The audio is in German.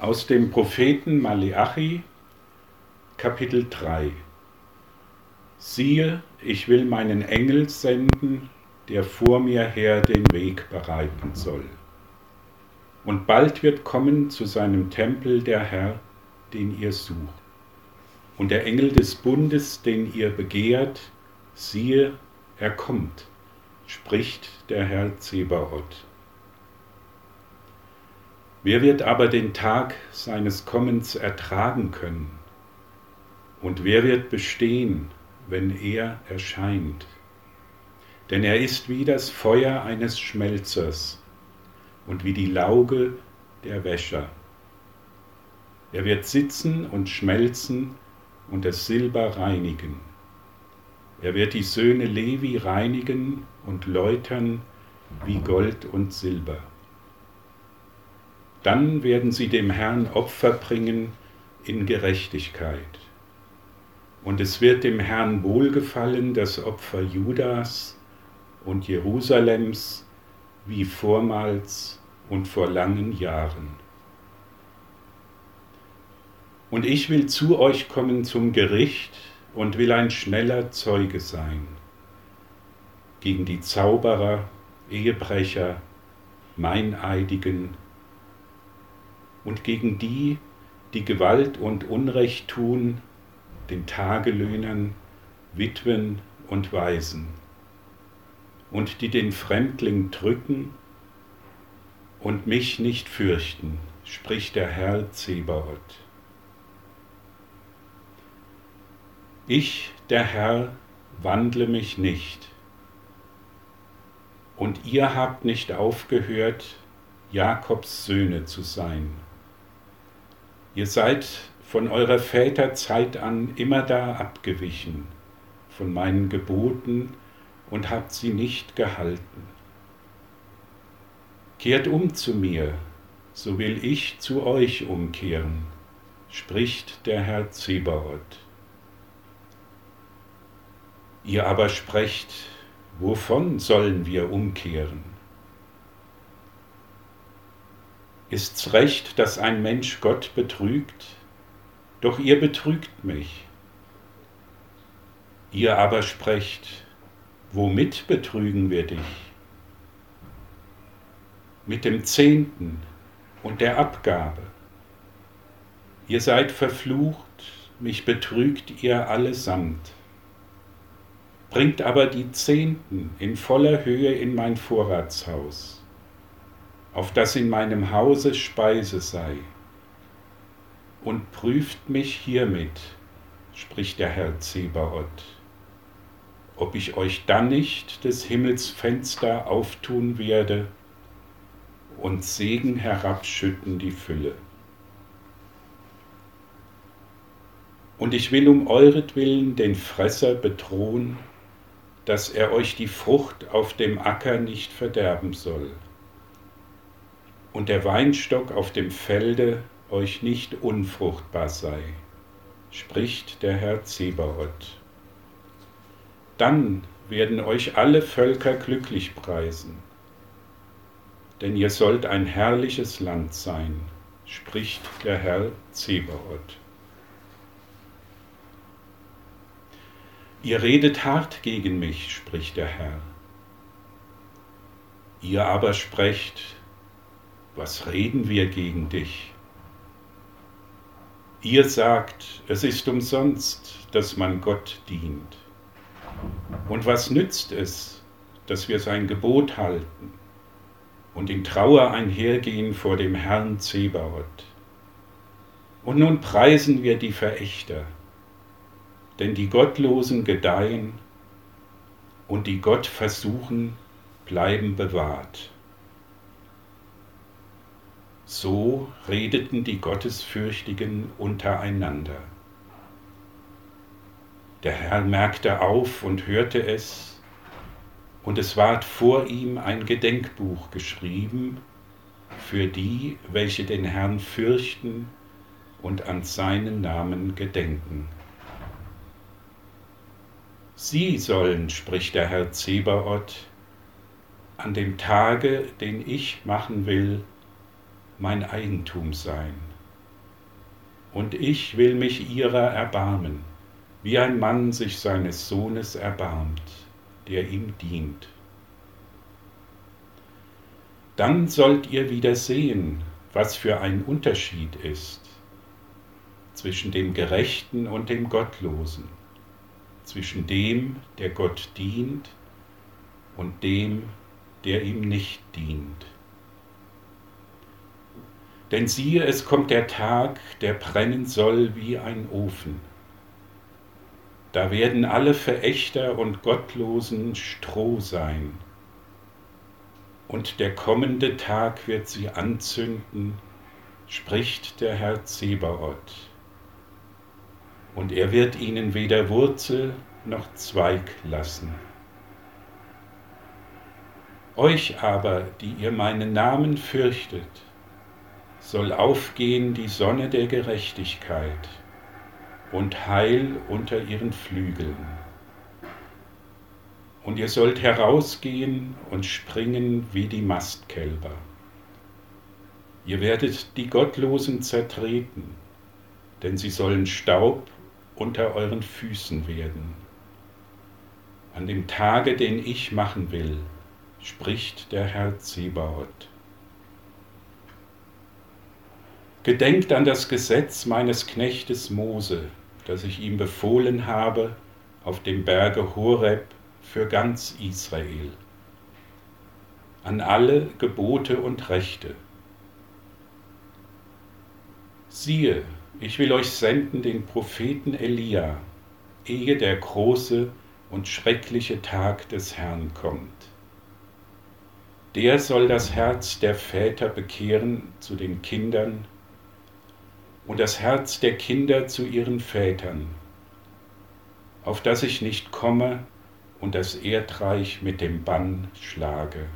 Aus dem Propheten Maleachi, Kapitel 3. Siehe, ich will meinen Engel senden, der vor mir her den Weg bereiten soll. Und bald wird kommen zu seinem Tempel der Herr, den ihr sucht. Und der Engel des Bundes, den ihr begehrt, siehe, er kommt, spricht der Herr Zebaoth. Wer wird aber den Tag seines Kommens ertragen können? Und wer wird bestehen, wenn er erscheint? Denn er ist wie das Feuer eines Schmelzers und wie die Lauge der Wäscher. Er wird sitzen und schmelzen und das Silber reinigen. Er wird die Söhne Levi reinigen und läutern wie Gold und Silber. Dann werden sie dem Herrn Opfer bringen in Gerechtigkeit. Und es wird dem Herrn wohlgefallen, das Opfer Judas und Jerusalems wie vormals und vor langen Jahren. Und ich will zu euch kommen zum Gericht und will ein schneller Zeuge sein gegen die Zauberer, Ehebrecher, Meineidigen, und gegen die, die Gewalt und Unrecht tun, den Tagelöhnern, Witwen und Waisen, und die den Fremdling drücken und mich nicht fürchten, spricht der Herr Zebaoth. Ich, der Herr, wandle mich nicht, und ihr habt nicht aufgehört, Jakobs Söhne zu sein. Ihr seid von eurer Väter Zeit an immer da abgewichen von meinen Geboten und habt sie nicht gehalten. Kehrt um zu mir, so will ich zu euch umkehren, spricht der Herr Zebaoth. Ihr aber sprecht, wovon sollen wir umkehren? Ist's recht, dass ein Mensch Gott betrügt? Doch ihr betrügt mich. Ihr aber sprecht, womit betrügen wir dich? Mit dem Zehnten und der Abgabe. Ihr seid verflucht, mich betrügt ihr allesamt. Bringt aber die Zehnten in voller Höhe in mein Vorratshaus auf dass in meinem Hause Speise sei. Und prüft mich hiermit, spricht der Herr Zebaoth, ob ich euch dann nicht des Himmels Fenster auftun werde und Segen herabschütten die Fülle. Und ich will um euretwillen den Fresser bedrohen, dass er euch die Frucht auf dem Acker nicht verderben soll und der Weinstock auf dem Felde euch nicht unfruchtbar sei, spricht der Herr Zebaoth. Dann werden euch alle Völker glücklich preisen, denn ihr sollt ein herrliches Land sein, spricht der Herr Zebaoth. Ihr redet hart gegen mich, spricht der Herr. Ihr aber sprecht, was reden wir gegen dich? Ihr sagt, es ist umsonst, dass man Gott dient. Und was nützt es, dass wir sein Gebot halten und in Trauer einhergehen vor dem Herrn Zebaoth? Und nun preisen wir die Verächter, denn die Gottlosen gedeihen und die Gott versuchen, bleiben bewahrt. So redeten die Gottesfürchtigen untereinander. Der Herr merkte auf und hörte es, und es ward vor ihm ein Gedenkbuch geschrieben für die, welche den Herrn fürchten und an seinen Namen gedenken. Sie sollen, spricht der Herr Zebaoth, an dem Tage, den ich machen will, mein Eigentum sein, und ich will mich ihrer erbarmen, wie ein Mann sich seines Sohnes erbarmt, der ihm dient. Dann sollt ihr wieder sehen, was für ein Unterschied ist zwischen dem Gerechten und dem Gottlosen, zwischen dem, der Gott dient, und dem, der ihm nicht dient. Denn siehe, es kommt der Tag, der brennen soll wie ein Ofen. Da werden alle Verächter und Gottlosen Stroh sein. Und der kommende Tag wird sie anzünden, spricht der Herr Zebaoth. Und er wird ihnen weder Wurzel noch Zweig lassen. Euch aber, die ihr meinen Namen fürchtet, soll aufgehen die Sonne der Gerechtigkeit und Heil unter ihren Flügeln. Und ihr sollt herausgehen und springen wie die Mastkälber. Ihr werdet die Gottlosen zertreten, denn sie sollen Staub unter euren Füßen werden. An dem Tage, den ich machen will, spricht der Herr Zebaoth. Gedenkt an das Gesetz meines Knechtes Mose, das ich ihm befohlen habe auf dem Berge Horeb für ganz Israel. An alle Gebote und Rechte. Siehe, ich will euch senden den Propheten Elia, ehe der große und schreckliche Tag des Herrn kommt. Der soll das Herz der Väter bekehren zu den Kindern und das Herz der Kinder zu ihren Vätern, auf dass ich nicht komme und das Erdreich mit dem Bann schlage.